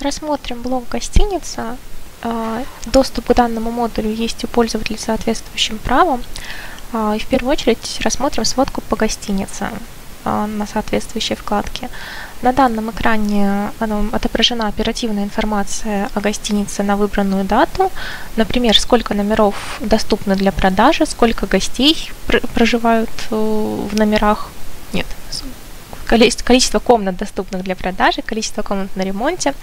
Рассмотрим блок гостиница. А, доступ к данному модулю есть у пользователя соответствующим правом. А, и в первую очередь рассмотрим сводку по гостинице а, на соответствующей вкладке. На данном экране отображена оперативная информация о гостинице на выбранную дату. Например, сколько номеров доступны для продажи, сколько гостей проживают э, в номерах. Нет, количество комнат доступных для продажи, количество комнат на ремонте,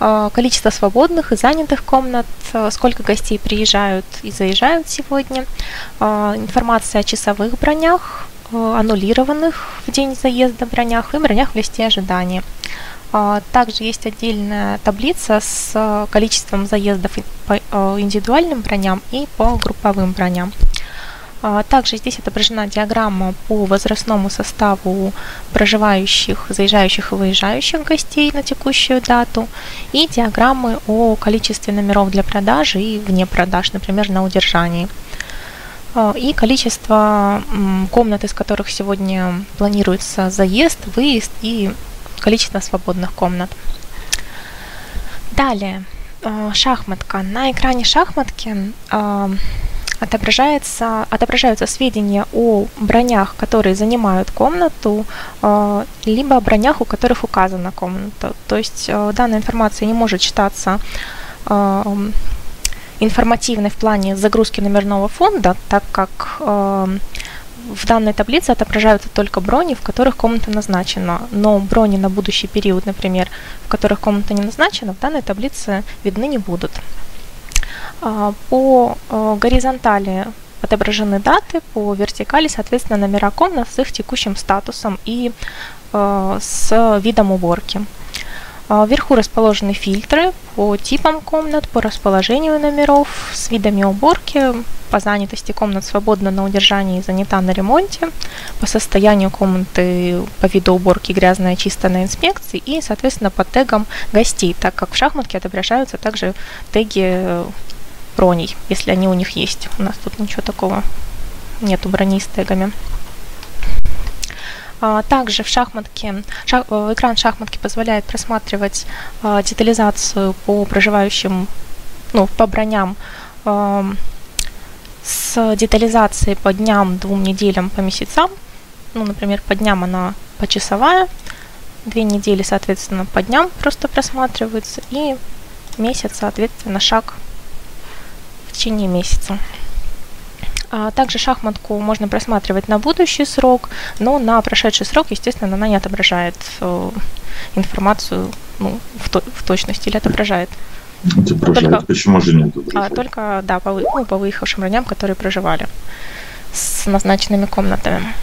э, количество свободных и занятых комнат, э, сколько гостей приезжают и заезжают сегодня, информация о часовых бронях, аннулированных в день заезда бронях и бронях в листе ожидания. А, также есть отдельная таблица с количеством заездов по индивидуальным броням и по групповым броням. А, также здесь отображена диаграмма по возрастному составу проживающих, заезжающих и выезжающих гостей на текущую дату и диаграммы о количестве номеров для продажи и вне продаж, например, на удержании. А, и количество комнат, из которых сегодня планируется заезд, выезд и количество свободных комнат. Далее, а, шахматка. На экране шахматки отображается, отображаются сведения о бронях, которые занимают комнату, либо о бронях, у которых указана комната. То есть данная информация не может читаться информативной в плане загрузки номерного фонда, так как э, в данной таблице отображаются только брони, в которых комната назначена, но брони на будущий период, например, в которых комната не назначена, в данной таблице видны не будут. А, по э, горизонтали отображены даты, по вертикали, соответственно, номера комнат с их текущим статусом и э, с видом уборки. А, вверху расположены фильтры по типам комнат, по расположению номеров, с видами уборки, по занятости комнат свободно на удержании и занята на ремонте, по состоянию комнаты по виду уборки грязная, чистая на инспекции и, соответственно, по тегам гостей, так как в шахматке отображаются также теги э, броней, если они у них есть. У нас тут ничего такого нету броней с тегами. А, также в шахматке, шах, э, экран шахматки позволяет просматривать а, детализацию по проживающим, ну, по броням с детализацией по дням, двум неделям, по месяцам. Ну, например, по дням она почасовая, две недели, соответственно, по дням просто просматривается, и месяц, соответственно, шаг в течение месяца. А также шахматку можно просматривать на будущий срок, но на прошедший срок, естественно, она не отображает э, информацию ну, в, то, в точности или отображает. Отображает. Только, Почему же не отображает? А, только, да, по, ну, по выехавшим раням, которые проживали с назначенными комнатами.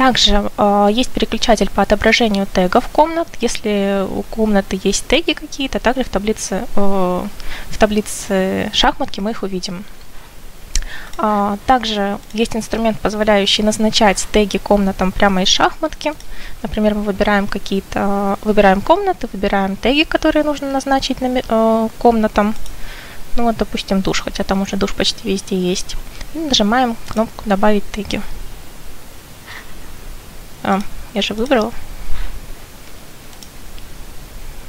Также э, есть переключатель по отображению тегов комнат. Если у комнаты есть теги какие-то, также в таблице, э, в таблице шахматки мы их увидим. А, также есть инструмент, позволяющий назначать теги комнатам прямо из шахматки. Например, мы выбираем какие-то, выбираем комнаты, выбираем теги, которые нужно назначить э, комнатам. Ну вот, допустим, душ, хотя там уже душ почти везде есть. И нажимаем кнопку «Добавить теги». А, я же выбрала.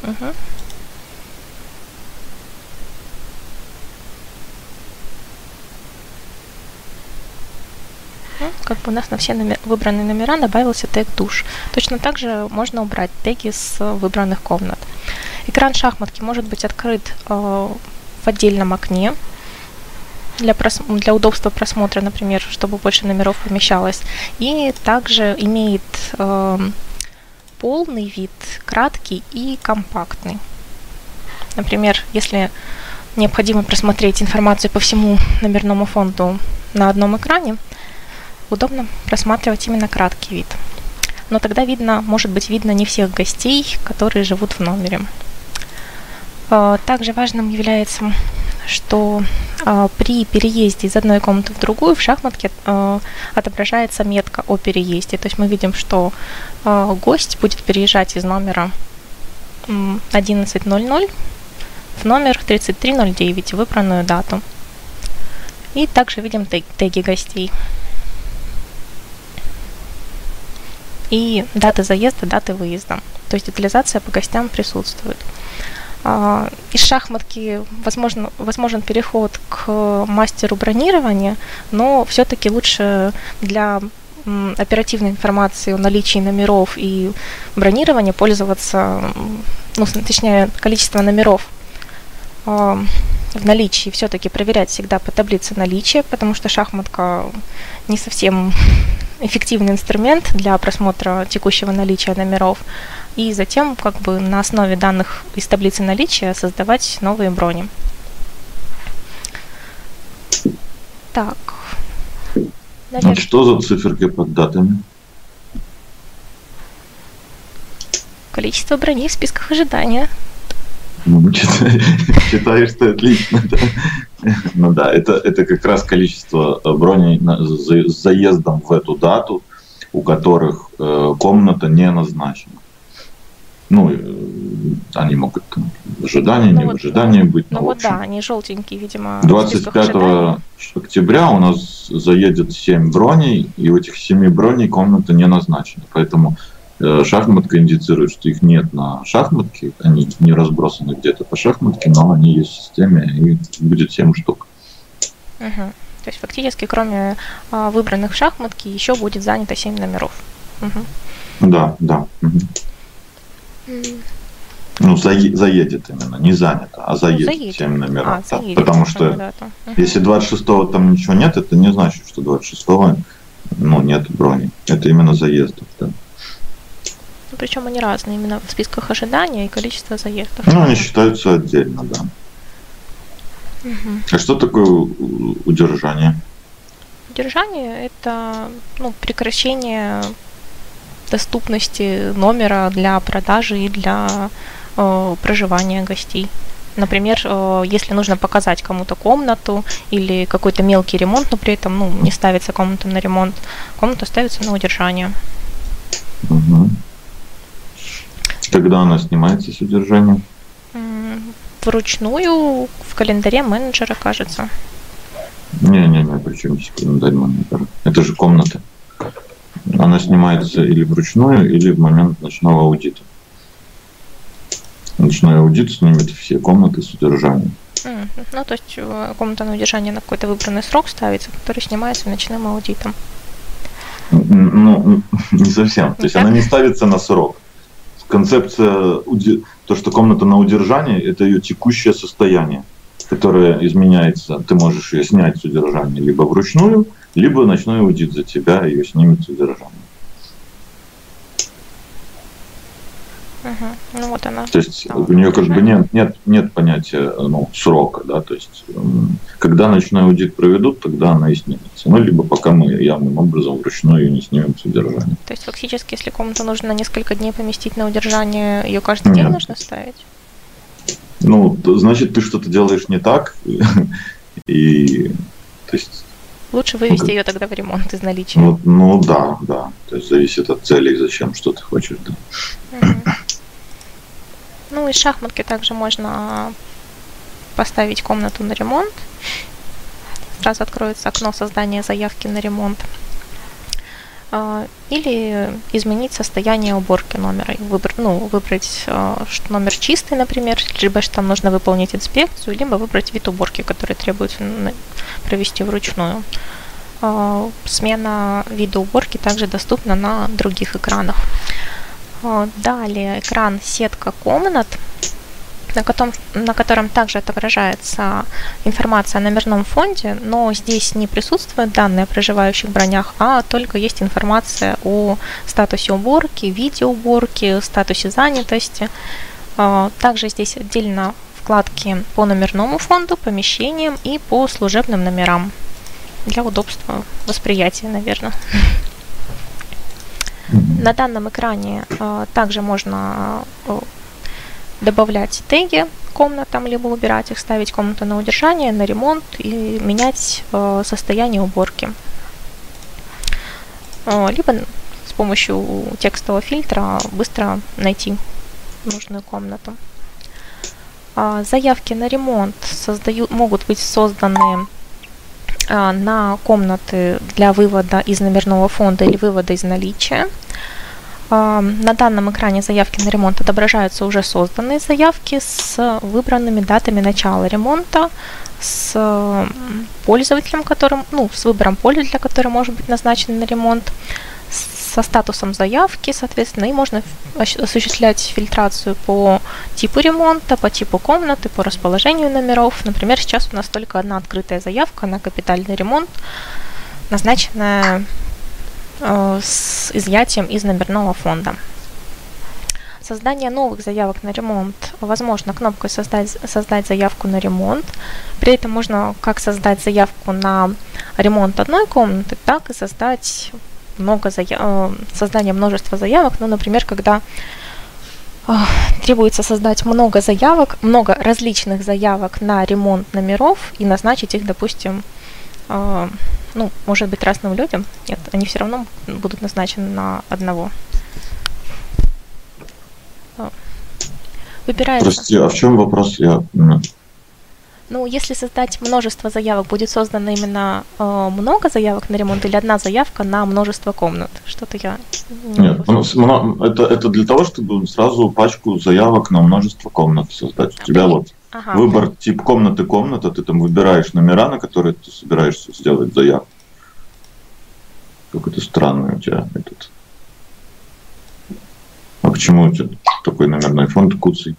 Угу. как бы у нас на все номер, выбранные номера добавился тег душ. Точно так же можно убрать теги с выбранных комнат. Экран шахматки может быть открыт э, в отдельном окне для, прос... для удобства просмотра, например, чтобы больше номеров помещалось. И также имеет э, полный вид, краткий и компактный. Например, если необходимо просмотреть информацию по всему номерному фонду на одном экране, удобно просматривать именно краткий вид. Но тогда видно, может быть видно не всех гостей, которые живут в номере. А, также важным является, что а, при переезде из одной комнаты в другую в шахматке а, отображается метка о переезде. То есть мы видим, что гость будет переезжать из номера 11.00 в номер 3309, выбранную дату. И также видим теги гостей. и даты заезда, даты выезда. То есть детализация по гостям присутствует. Из шахматки возможно, возможен переход к мастеру бронирования, но все-таки лучше для оперативной информации о наличии номеров и бронирования пользоваться, ну, точнее, количество номеров в наличии все-таки проверять всегда по таблице наличия, потому что шахматка не совсем эффективный инструмент для просмотра текущего наличия номеров. И затем как бы на основе данных из таблицы наличия создавать новые брони. Так. Наверное. А что за циферки под датами? Количество броней в списках ожидания. Ну, считаешь, что отлично. Да? Ну да, это, это как раз количество э, броней с заездом в эту дату, у которых э, комната не назначена. Ну, э, они могут там, в ожидании, ну, не вот, в ожидании быть. Ну вот да, они желтенькие, видимо. 25 октября у нас заедет 7 броней, и у этих 7 броней комната не назначена. Поэтому Э, шахматка индицирует, что их нет на шахматке, они не разбросаны где-то по шахматке, но они есть в системе, и будет 7 штук. Угу. То есть фактически, кроме а, выбранных в шахматке, еще будет занято 7 номеров. Угу. Да, да. Угу. Ну, за, заедет именно, не занято, а заедет, ну, заедет. 7 номеров. А, да. заедет, Потому что угу. если 26-го там ничего нет, это не значит, что 26-го ну, нет брони. Это именно заездов, да. Ну, причем они разные, именно в списках ожидания и количество заездов. Ну, они считаются отдельно, да. Угу. А что такое удержание? Удержание – это ну, прекращение доступности номера для продажи и для э, проживания гостей. Например, э, если нужно показать кому-то комнату или какой-то мелкий ремонт, но при этом ну, не ставится комната на ремонт, комната ставится на удержание. Угу. Когда она снимается с удержания? Вручную в календаре менеджера, кажется. Не-не-не, причем здесь календарь менеджера? Это же комната. Она снимается или вручную, или в момент ночного аудита. Ночной аудит снимет все комнаты с удержанием. Mm, ну, то есть э, комната на удержание на какой-то выбранный срок ставится, который снимается ночным аудитом. Ну, не совсем. То есть она не ставится на срок концепция, то, что комната на удержании, это ее текущее состояние, которое изменяется. Ты можешь ее снять с удержания либо вручную, либо ночной аудит за тебя ее снимет с удержания. Угу. Ну вот она. То есть да, у нее как бы нет, нет, нет понятия ну, срока, да, то есть когда ночной аудит проведут, тогда она и снимется. Ну, либо пока мы явным образом вручную ее не снимем с удержания. То есть фактически, если комнату нужно на несколько дней поместить на удержание, ее каждый нет. день нужно ставить? Ну, значит, ты что-то делаешь не так, и то есть Лучше вывести ее тогда в ремонт из наличия. Ну, ну да, да. То есть зависит от целей, зачем что ты хочешь, да. Угу. Ну, из шахматки также можно поставить комнату на ремонт. Сразу откроется окно создания заявки на ремонт. А, или изменить состояние уборки номера. Выбрать, ну, выбрать, а, что номер чистый, например, либо что там нужно выполнить инспекцию, либо выбрать вид уборки, который требуется провести вручную. А, смена вида уборки также доступна на других экранах. Далее экран сетка комнат, на котором, на котором также отображается информация о номерном фонде, но здесь не присутствуют данные о проживающих бронях, а только есть информация о статусе уборки, виде уборки, статусе занятости. А, также здесь отдельно вкладки по номерному фонду, помещениям и по служебным номерам для удобства восприятия, наверное. На данном экране э, также можно э, добавлять теги комнатам, либо убирать их, ставить комнату на удержание, на ремонт и менять э, состояние уборки. Э, либо с помощью текстового фильтра быстро найти нужную комнату. Э, заявки на ремонт создают, могут быть созданы а, на комнаты для вывода из номерного фонда или вывода из наличия. На данном экране заявки на ремонт отображаются уже созданные заявки с выбранными датами начала ремонта, с пользователем, которым, ну, с выбором пользователя, который может быть назначен на ремонт, со статусом заявки, соответственно, и можно осуществлять фильтрацию по типу ремонта, по типу комнаты, по расположению номеров. Например, сейчас у нас только одна открытая заявка на капитальный ремонт, назначенная с изъятием из номерного фонда. Создание новых заявок на ремонт возможно кнопкой создать, создать заявку на ремонт. При этом можно как создать заявку на ремонт одной комнаты, так и создать много заяв... Э, создание множества заявок. Ну, например, когда э, требуется создать много заявок, много различных заявок на ремонт номеров и назначить их, допустим, ну, может быть, разным людям. Нет, они все равно будут назначены на одного. Выбирается. Прости, а в чем вопрос? Я ну, если создать множество заявок, будет создано именно э, много заявок на ремонт или одна заявка на множество комнат? Что-то я не Нет, ну, это, это для того, чтобы сразу пачку заявок на множество комнат создать. У тебя вот ага. выбор тип комнаты комната, ты там выбираешь номера, на которые ты собираешься сделать заявку. Какой-то странный у тебя этот. А почему у тебя такой номерной фонд куцый?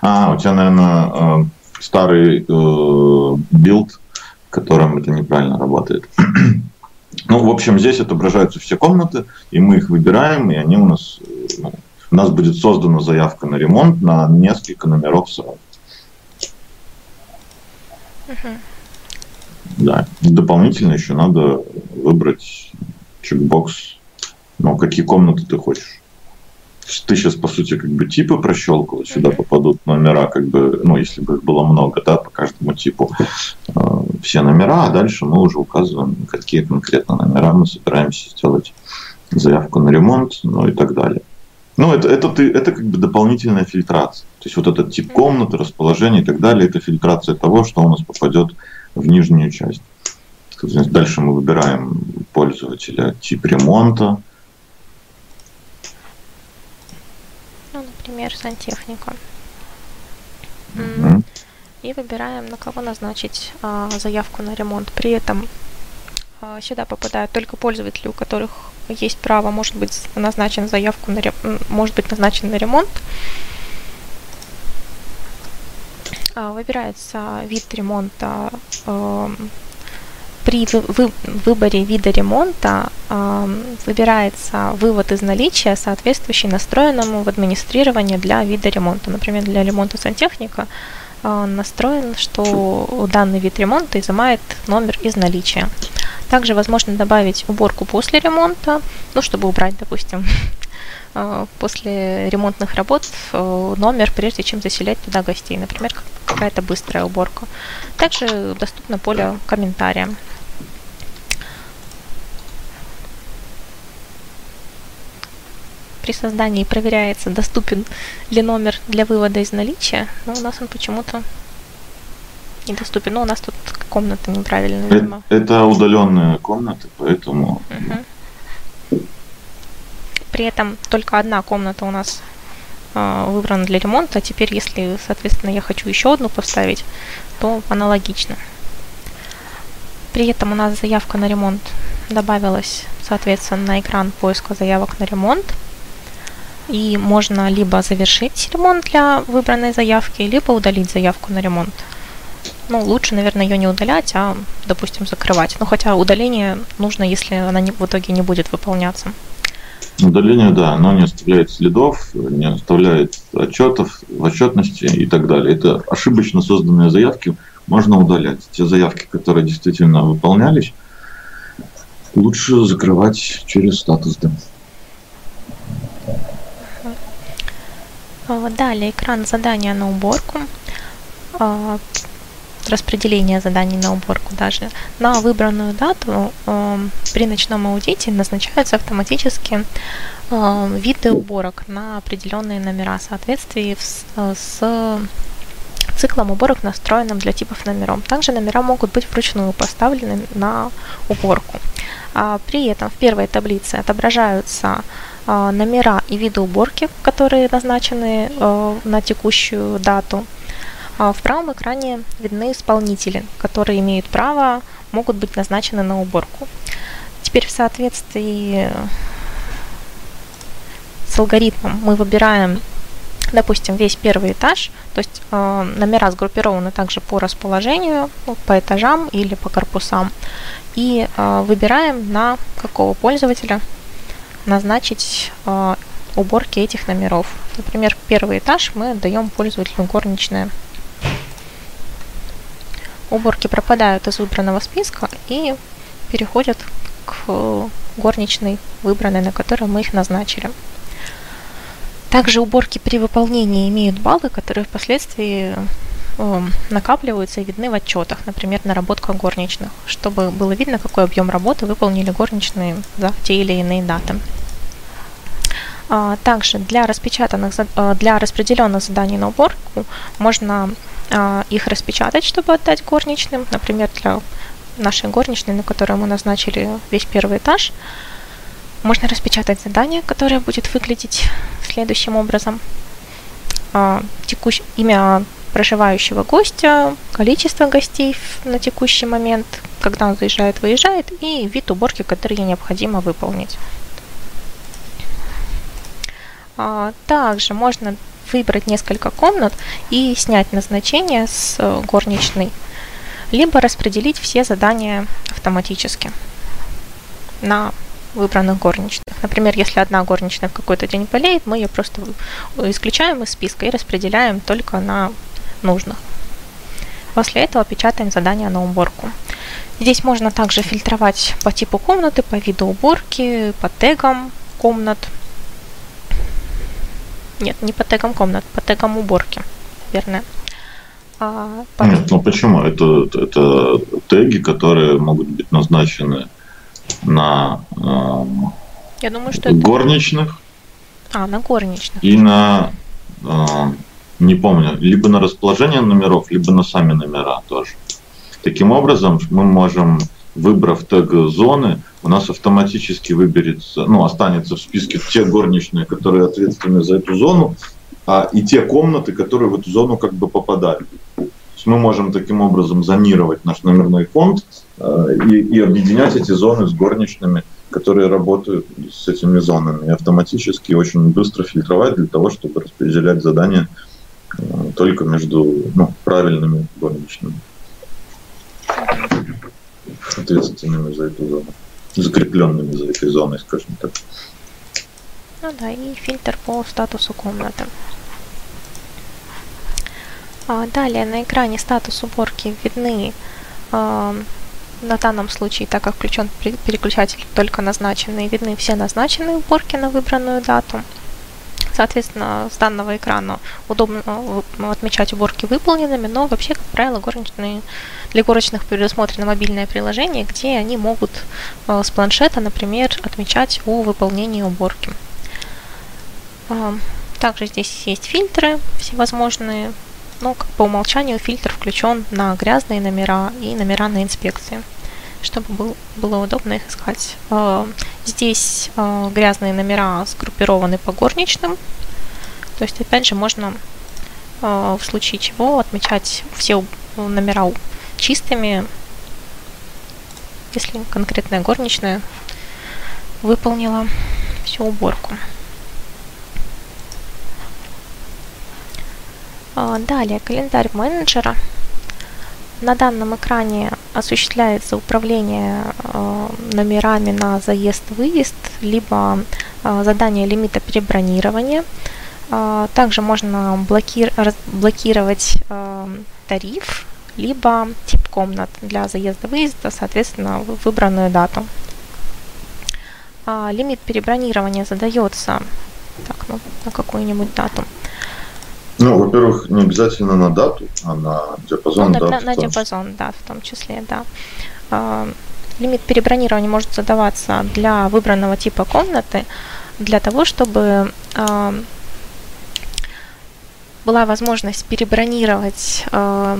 А, у тебя, наверное, э, старый э, build, в котором это неправильно работает. ну, в общем, здесь отображаются все комнаты, и мы их выбираем, и они у нас, ну, у нас будет создана заявка на ремонт на несколько номеров сразу. Uh-huh. Да, дополнительно еще надо выбрать чекбокс, ну, какие комнаты ты хочешь. Ты сейчас, по сути, как бы типы прощелкал, сюда попадут номера, как бы, ну, если бы их было много, да, по каждому типу. Э, все номера, а дальше мы уже указываем, какие конкретно номера мы собираемся сделать. Заявку на ремонт, ну и так далее. Ну, это, это, ты, это как бы дополнительная фильтрация. То есть вот этот тип комнаты, расположение и так далее, это фильтрация того, что у нас попадет в нижнюю часть. Дальше мы выбираем пользователя тип ремонта, например, сантехника. Mm-hmm. И выбираем, на кого назначить а, заявку на ремонт. При этом сюда попадают только пользователи, у которых есть право, может быть назначен заявку на может быть назначен на ремонт. А, выбирается вид ремонта, а, при вы, выборе вида ремонта выбирается вывод из наличия, соответствующий настроенному в администрировании для вида ремонта. Например, для ремонта сантехника настроен, что данный вид ремонта изымает номер из наличия. Также возможно добавить уборку после ремонта, ну, чтобы убрать, допустим, после ремонтных работ номер, прежде чем заселять туда гостей. Например, какая-то быстрая уборка. Также доступно поле комментария. при создании проверяется, доступен ли номер для вывода из наличия, но у нас он почему-то недоступен. Ну, у нас тут комната неправильная, видимо. Это, это удаленная комната, поэтому... Угу. При этом только одна комната у нас э, выбрана для ремонта. Теперь, если, соответственно, я хочу еще одну поставить, то аналогично. При этом у нас заявка на ремонт добавилась, соответственно, на экран поиска заявок на ремонт и можно либо завершить ремонт для выбранной заявки, либо удалить заявку на ремонт. Ну, лучше, наверное, ее не удалять, а, допустим, закрывать. Ну, хотя удаление нужно, если она не, в итоге не будет выполняться. Удаление, да, оно не оставляет следов, не оставляет отчетов в отчетности и так далее. Это ошибочно созданные заявки можно удалять. Те заявки, которые действительно выполнялись, лучше закрывать через статус демо. А, далее экран задания на уборку, а, распределение заданий на уборку даже. На выбранную дату а, при ночном аудите назначаются автоматически виды уборок на определенные номера в соответствии с циклом уборок, настроенным для типов номеров. Также номера могут быть вручную поставлены на уборку. При этом в первой таблице отображаются номера и виды уборки, которые назначены на текущую дату. В правом экране видны исполнители, которые имеют право, могут быть назначены на уборку. Теперь в соответствии с алгоритмом мы выбираем допустим, весь первый этаж, то есть э, номера сгруппированы также по расположению, по этажам или по корпусам, и э, выбираем на какого пользователя назначить э, уборки этих номеров. Например, первый этаж мы даем пользователю горничная. Уборки пропадают из выбранного списка и переходят к горничной выбранной, на которую мы их назначили. Также уборки при выполнении имеют баллы, которые впоследствии э, накапливаются и видны в отчетах, например, наработка горничных, чтобы было видно, какой объем работы выполнили горничные за те или иные даты. А, также для распечатанных, э, для распределенных заданий на уборку можно их распечатать, чтобы отдать горничным, например, для нашей горничной, на которую мы назначили весь первый этаж, можно распечатать задание, которое будет выглядеть следующим образом. А, текущ... Имя проживающего гостя, количество гостей на текущий момент, когда он заезжает, выезжает, и вид уборки, который необходимо выполнить. А, также можно выбрать несколько комнат и снять назначение с э, горничной, либо распределить все задания автоматически на выбранных горничных. Например, если одна горничная в какой-то день болеет, мы ее просто исключаем из списка и распределяем только на нужных. После этого печатаем задание на уборку. Здесь можно также фильтровать по типу комнаты, по виду уборки, по тегам комнат. Нет, не по тегам комнат, по тегам уборки, верно. А, по... Нет, ну почему? Это, это теги, которые могут быть назначены на э, Я думаю, что горничных. Это... А, на горничных. И на, э, не помню, либо на расположение номеров, либо на сами номера тоже. Таким образом, мы можем, выбрав тег зоны, у нас автоматически выберется, ну, останется в списке те горничные, которые ответственны за эту зону, а, и те комнаты, которые в эту зону как бы попадают мы можем таким образом зонировать наш номерной фонд э, и, и объединять эти зоны с горничными, которые работают с этими зонами, и автоматически очень быстро фильтровать для того, чтобы распределять задания э, только между ну, правильными горничными, ответственными за эту зону, закрепленными за этой зоной, скажем так. Ну да, и фильтр по статусу комнаты. А, далее на экране статус уборки видны а, на данном случае, так как включен переключатель только назначенные, видны все назначенные уборки на выбранную дату. Соответственно, с данного экрана удобно а, отмечать уборки выполненными, но вообще, как правило, горничные, для горничных предусмотрено мобильное приложение, где они могут с планшета, например, отмечать о выполнении уборки. Также здесь есть фильтры всевозможные, но как по умолчанию фильтр включен на грязные номера и номера на инспекции, чтобы был, было удобно их искать. А, здесь а, грязные номера сгруппированы по горничным, то есть опять же можно а, в случае чего отмечать все номера чистыми, если конкретная горничная выполнила всю уборку. Далее, календарь менеджера. На данном экране осуществляется управление а, номерами на заезд-выезд, либо а, задание лимита перебронирования. Также можно блокировать тариф, либо тип комнат для заезда-выезда, соответственно, выбранную дату. Лимит перебронирования задается так, ну, на какую-нибудь дату. Ну, во-первых, не обязательно на дату, а на диапазон ну, дат. На, на диапазон дат в том числе, да. А, лимит перебронирования может задаваться для выбранного типа комнаты, для того, чтобы а, была возможность перебронировать а,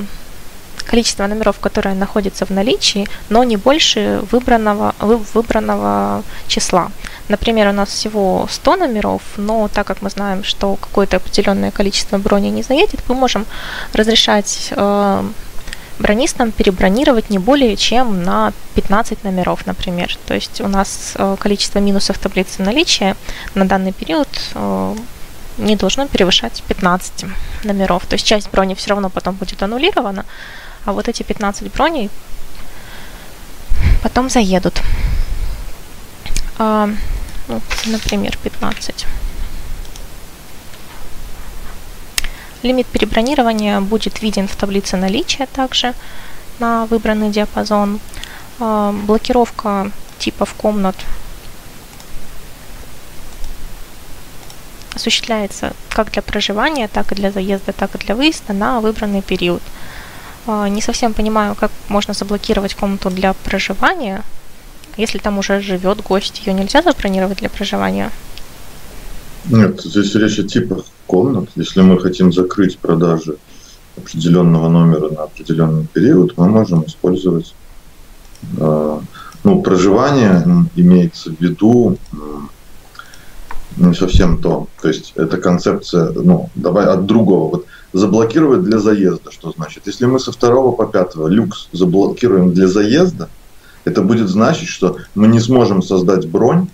количество номеров, которые находятся в наличии, но не больше выбранного, выбранного числа. Например, у нас всего 100 номеров, но так как мы знаем, что какое-то определенное количество брони не заедет, мы можем разрешать э, бронистам перебронировать не более чем на 15 номеров, например. То есть у нас э, количество минусов таблицы наличия на данный период э, не должно превышать 15 номеров. То есть часть брони все равно потом будет аннулирована, а вот эти 15 броней потом заедут. А, ну, например, 15. Лимит перебронирования будет виден в таблице наличия также на выбранный диапазон. А, блокировка типов комнат осуществляется как для проживания, так и для заезда, так и для выезда на выбранный период. А, не совсем понимаю, как можно заблокировать комнату для проживания. Если там уже живет гость, ее нельзя забронировать для проживания? Нет, здесь речь о типах комнат. Если мы хотим закрыть продажи определенного номера на определенный период, мы можем использовать э, ну, проживание имеется в виду не совсем то. То есть это концепция, ну, давай от другого. Вот заблокировать для заезда, что значит? Если мы со второго по пятого люкс заблокируем для заезда, это будет значить, что мы не сможем создать бронь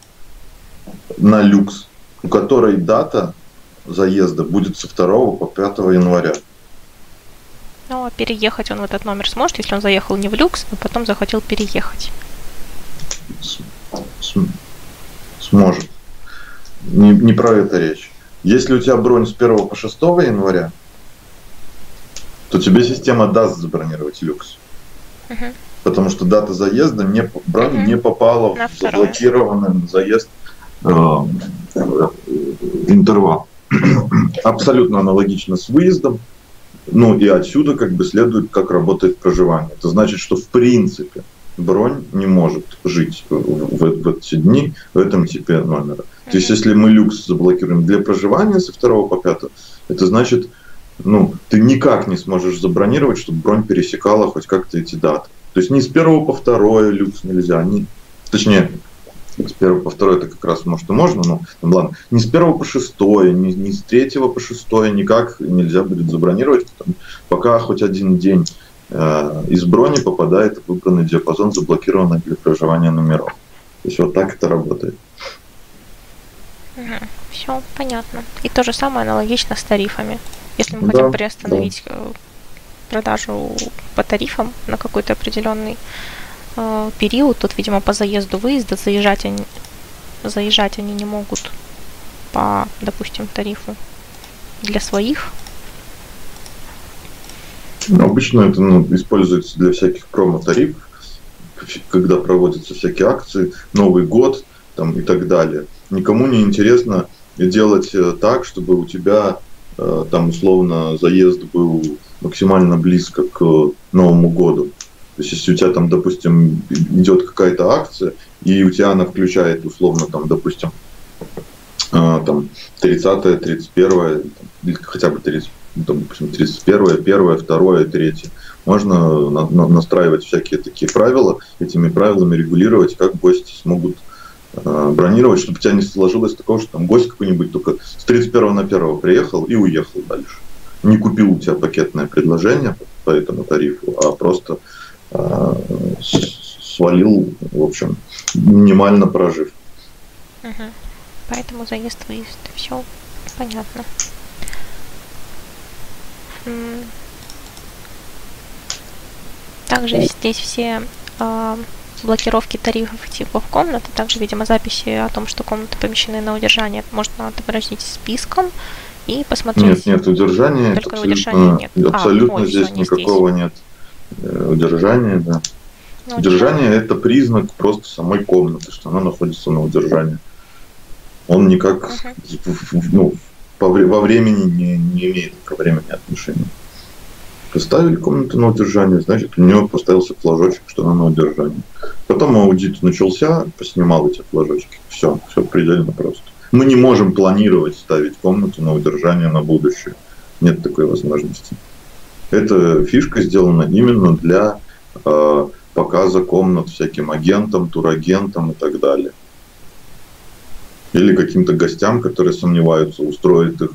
на люкс, у которой дата заезда будет со 2 по 5 января. Ну, а переехать он в этот номер сможет, если он заехал не в люкс, но потом захотел переехать? С- с- сможет не, не про это речь. Если у тебя бронь с 1 по 6 января, то тебе система даст забронировать люкс. Угу. Потому что дата заезда не, бронь угу. не попала на в заблокированный заезд э, интервал. Абсолютно аналогично с выездом. Ну и отсюда как бы следует, как работает проживание. Это значит, что в принципе бронь не может жить в, в, в эти дни в этом типе номера. Mm-hmm. То есть, если мы люкс заблокируем для проживания со 2 по 5, это значит, ну, ты никак не сможешь забронировать, чтобы бронь пересекала хоть как-то эти даты. То есть, ни с 1 по 2 люкс нельзя, ни, точнее, с 1 по 2 это как раз может и можно, но ну, ладно, ни с 1 по 6, ни, ни с 3 по 6 никак нельзя будет забронировать, пока хоть один день Э, из брони попадает в выбранный диапазон, заблокированный для проживания номеров. То есть вот так это работает. Угу. Все понятно. И то же самое аналогично с тарифами. Если мы да, хотим приостановить да. Э, продажу по тарифам на какой-то определенный э, период, тут, видимо, по заезду выезда заезжать они, заезжать они не могут по, допустим, тарифу для своих ну, обычно это ну, используется для всяких промо-тарифов, когда проводятся всякие акции, Новый год там, и так далее. Никому не интересно делать э, так, чтобы у тебя э, там условно заезд был максимально близко к Новому году. То есть, если у тебя там, допустим, идет какая-то акция, и у тебя она включает условно там, допустим, э, там 30 31 или хотя бы 30 ну, там, допустим, 31, 1, 2, 3. Можно на, на, настраивать всякие такие правила, этими правилами регулировать, как гости смогут э, бронировать, чтобы у тебя не сложилось такого, что там гость какой-нибудь только с 31 на 1 приехал и уехал дальше. Не купил у тебя пакетное предложение по этому тарифу, а просто э, свалил, в общем, минимально прожив. Угу. Поэтому заезд-выезд. Все понятно. Также здесь все э, блокировки тарифов типов комнат, а также, видимо, записи о том, что комнаты помещены на удержание, можно отобразить списком и посмотреть. Нет, нет, удержания. Только абсолютно, удержания нет. А, абсолютно а, ой, здесь никакого здесь. нет э, удержания, да. Ну, удержание да. это признак просто самой комнаты, что она находится на удержании. Он никак uh-huh. ну, во времени не, не имеет ко времени отношения. Поставили комнату на удержание, значит, у нее поставился флажочек, что она на удержании. Потом аудит начался, поснимал эти флажочки. Все, все предельно просто. Мы не можем планировать ставить комнату на удержание на будущее. Нет такой возможности. Эта фишка сделана именно для э, показа комнат всяким агентам, турагентам и так далее. Или каким-то гостям, которые сомневаются, устроить их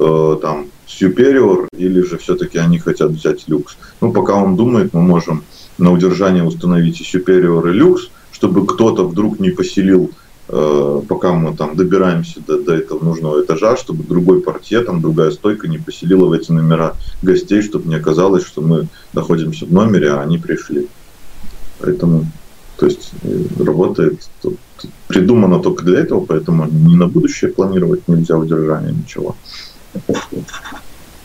э, там Superior или же все-таки они хотят взять люкс. Ну, пока он думает, мы можем на удержание установить и Superior, и люкс, чтобы кто-то вдруг не поселил Э, пока мы там добираемся до, до этого нужного этажа, чтобы другой портье, там другая стойка не поселила в эти номера гостей, чтобы не оказалось, что мы находимся в номере, а они пришли. Поэтому, то есть, э, работает, придумано только для этого, поэтому не на будущее планировать нельзя удержание, ничего.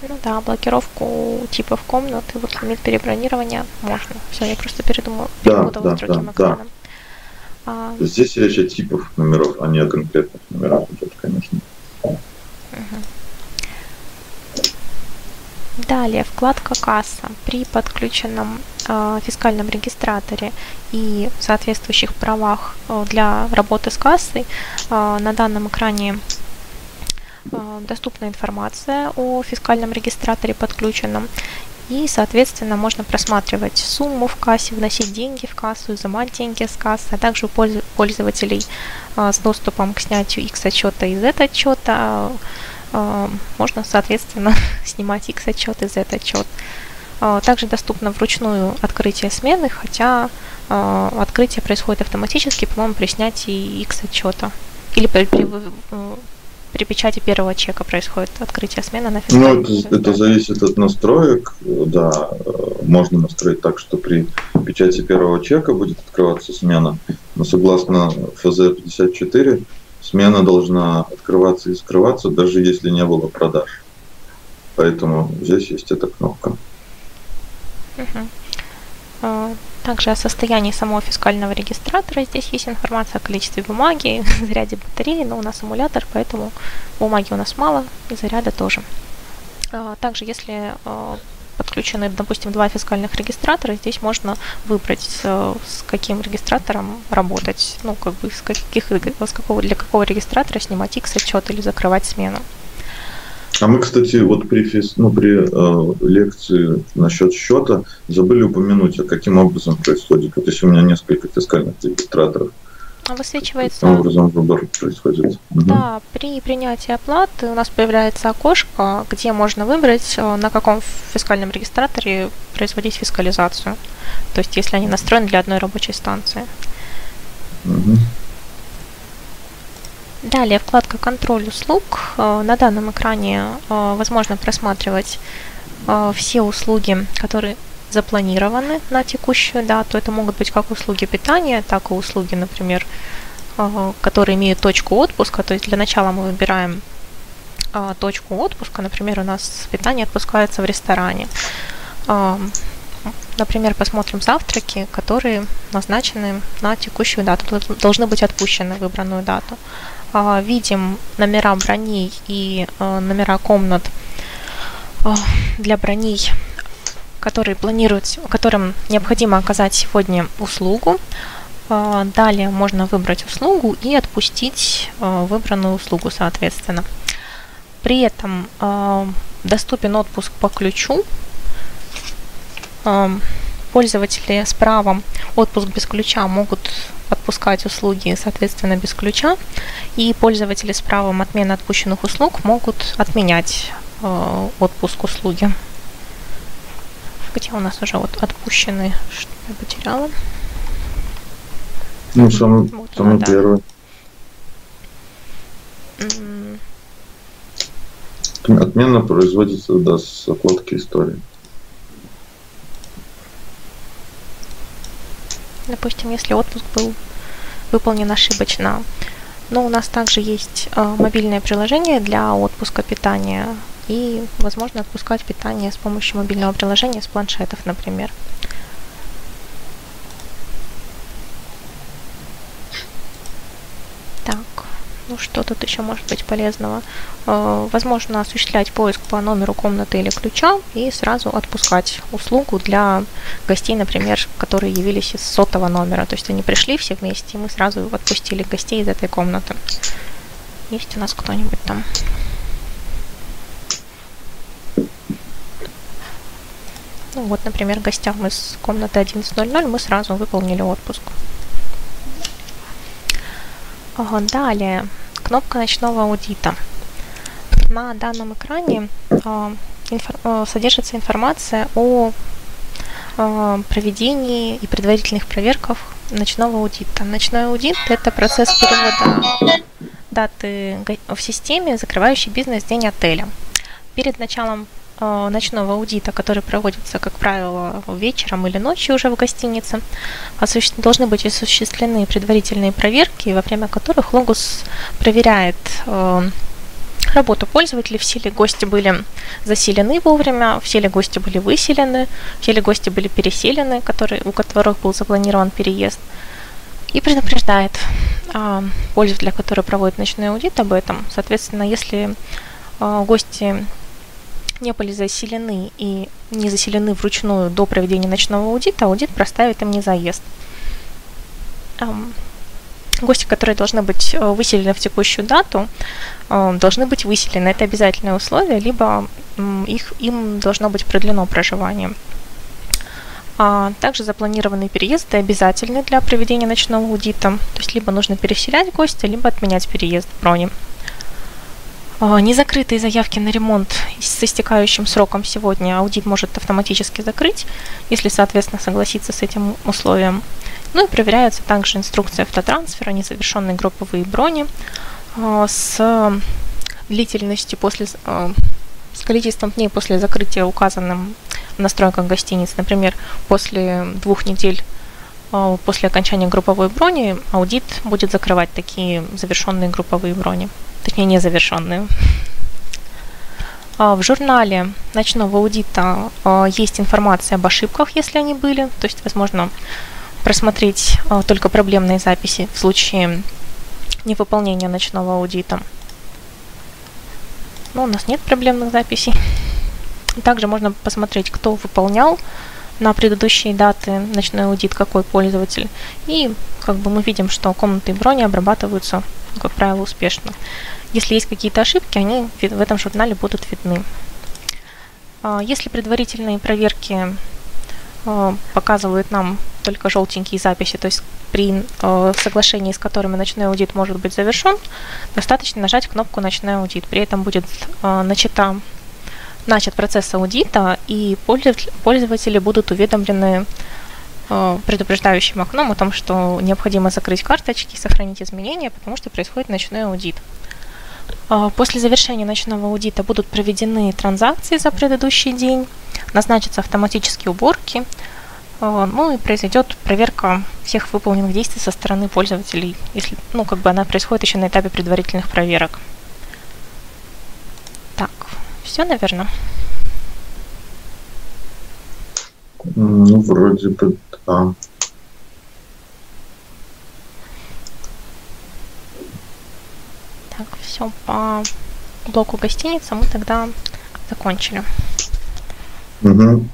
Ну да, блокировку типов комнат и вот лимит перебронирования можно. Все, я просто передумала, да, с другим да, экраном. Да. А... Здесь речь о типах номеров, а не о конкретных номерах идет, конечно. Далее, вкладка «Касса». При подключенном э, фискальном регистраторе и соответствующих правах э, для работы с кассой э, на данном экране доступна информация о фискальном регистраторе подключенном и, соответственно, можно просматривать сумму в кассе, вносить деньги в кассу, изымать деньги с кассы, а также у пользователей а, с доступом к снятию X отчета и Z отчета а, можно, соответственно, снимать X отчет и Z отчет. Также доступно вручную открытие смены, хотя открытие происходит автоматически, по-моему, при снятии X отчета или при при печати первого чека происходит открытие смены на Ну, это, это зависит от настроек. Да, э, можно настроить так, что при печати первого чека будет открываться смена. Но согласно ФЗ-54, смена должна открываться и скрываться, даже если не было продаж. Поэтому здесь есть эта кнопка. Uh-huh. Также о состоянии самого фискального регистратора. Здесь есть информация о количестве бумаги, заряде батареи, но у нас аккумулятор, поэтому бумаги у нас мало и заряда тоже. А, также, если а, подключены, допустим, два фискальных регистратора, здесь можно выбрать, с каким регистратором работать, ну, как бы с, каких, с какого, для какого регистратора снимать X-отчет или закрывать смену. А мы, кстати, вот при, ну, при э, лекции насчет счета забыли упомянуть, а каким образом происходит. Вот если у меня несколько фискальных регистраторов, высвечивается. Каким образом выбор происходит? Да, угу. при принятии оплаты у нас появляется окошко, где можно выбрать, э, на каком фискальном регистраторе производить фискализацию. То есть, если они настроены для одной рабочей станции. Угу. Далее вкладка «Контроль услуг». Э, на данном экране э, возможно просматривать э, все услуги, которые запланированы на текущую дату. Это могут быть как услуги питания, так и услуги, например, которые имеют точку отпуска. То есть для начала мы выбираем точку отпуска. Например, у нас питание отпускается в ресторане. Например, посмотрим завтраки, которые назначены на текущую дату, должны быть отпущены в выбранную дату. А, видим номера броней и а, номера комнат а, для броней, которые планируют, которым необходимо оказать сегодня услугу. Далее можно выбрать услугу и отпустить выбранную услугу, соответственно. При этом доступен отпуск по ключу. Пользователи с правом отпуск без ключа могут отпускать услуги, соответственно, без ключа, и пользователи с правом отмены отпущенных услуг могут отменять э, отпуск услуги. Где у нас уже вот отпущенные, что я потеряла. Ну, самый, вот самый да. первый. Отмена производится да, с окладки истории. Допустим, если отпуск был выполнен ошибочно. Но у нас также есть э, мобильное приложение для отпуска питания и возможно отпускать питание с помощью мобильного приложения с планшетов, например. Ну, что тут еще может быть полезного? Э, возможно осуществлять поиск по номеру комнаты или ключа и сразу отпускать услугу для гостей, например, которые явились из сотого номера. То есть они пришли все вместе, и мы сразу отпустили гостей из этой комнаты. Есть у нас кто-нибудь там? Ну вот, например, гостям из комнаты 11.00 мы сразу выполнили отпуск. Далее, кнопка ночного аудита. На данном экране инфор- э, содержится информация о э, проведении и предварительных проверках ночного аудита. Ночной аудит – это процесс перевода даты в системе, закрывающий бизнес-день отеля. Перед началом ночного аудита, который проводится, как правило, вечером или ночью уже в гостинице, должны быть осуществлены предварительные проверки, во время которых Логус проверяет э, работу пользователей, все ли гости были заселены вовремя, все ли гости были выселены, все ли гости были переселены, которые, у которых был запланирован переезд, и предупреждает а, пользователя, который проводит ночной аудит об этом. Соответственно, если а, гости не были заселены и не заселены вручную до проведения ночного аудита, аудит проставит им не заезд. Гости, которые должны быть э, выселены в текущую дату, э, должны быть выселены. Это обязательное условие, либо их, им должно быть продлено проживание. А также запланированные переезды обязательны для проведения ночного аудита. То есть либо нужно переселять гостя, либо отменять переезд брони. А, незакрытые заявки на ремонт с истекающим сроком сегодня аудит может автоматически закрыть, если, соответственно, согласиться с этим условием. Ну и проверяется также инструкция автотрансфера, незавершенные групповые брони а, с длительностью после а, с количеством дней после закрытия указанным в настройках гостиниц. Например, после двух недель после окончания групповой брони аудит будет закрывать такие завершенные групповые брони, точнее незавершенные. В журнале ночного аудита есть информация об ошибках, если они были, то есть, возможно, просмотреть а, только проблемные записи в случае невыполнения ночного аудита. Но у нас нет проблемных записей. Также можно посмотреть, кто выполнял на предыдущие даты ночной аудит, какой пользователь. И как бы мы видим, что комнаты и брони обрабатываются, как правило, успешно. Если есть какие-то ошибки, они в этом журнале будут видны. А, если предварительные проверки а, показывают нам только желтенькие записи, то есть при э, соглашении, с которыми ночной аудит может быть завершен, достаточно нажать кнопку «Ночной аудит». При этом будет начата, начат процесс аудита, и пользователи будут уведомлены э, предупреждающим окном о том, что необходимо закрыть карточки, сохранить изменения, потому что происходит ночной аудит. Э, после завершения ночного аудита будут проведены транзакции за предыдущий день, назначатся автоматические уборки, а, ну и произойдет проверка всех выполненных действий со стороны пользователей, если, ну, как бы она происходит еще на этапе предварительных проверок. Так, все, наверное. Ну, вроде бы, да. Так, все по блоку гостиницы мы тогда закончили. Угу.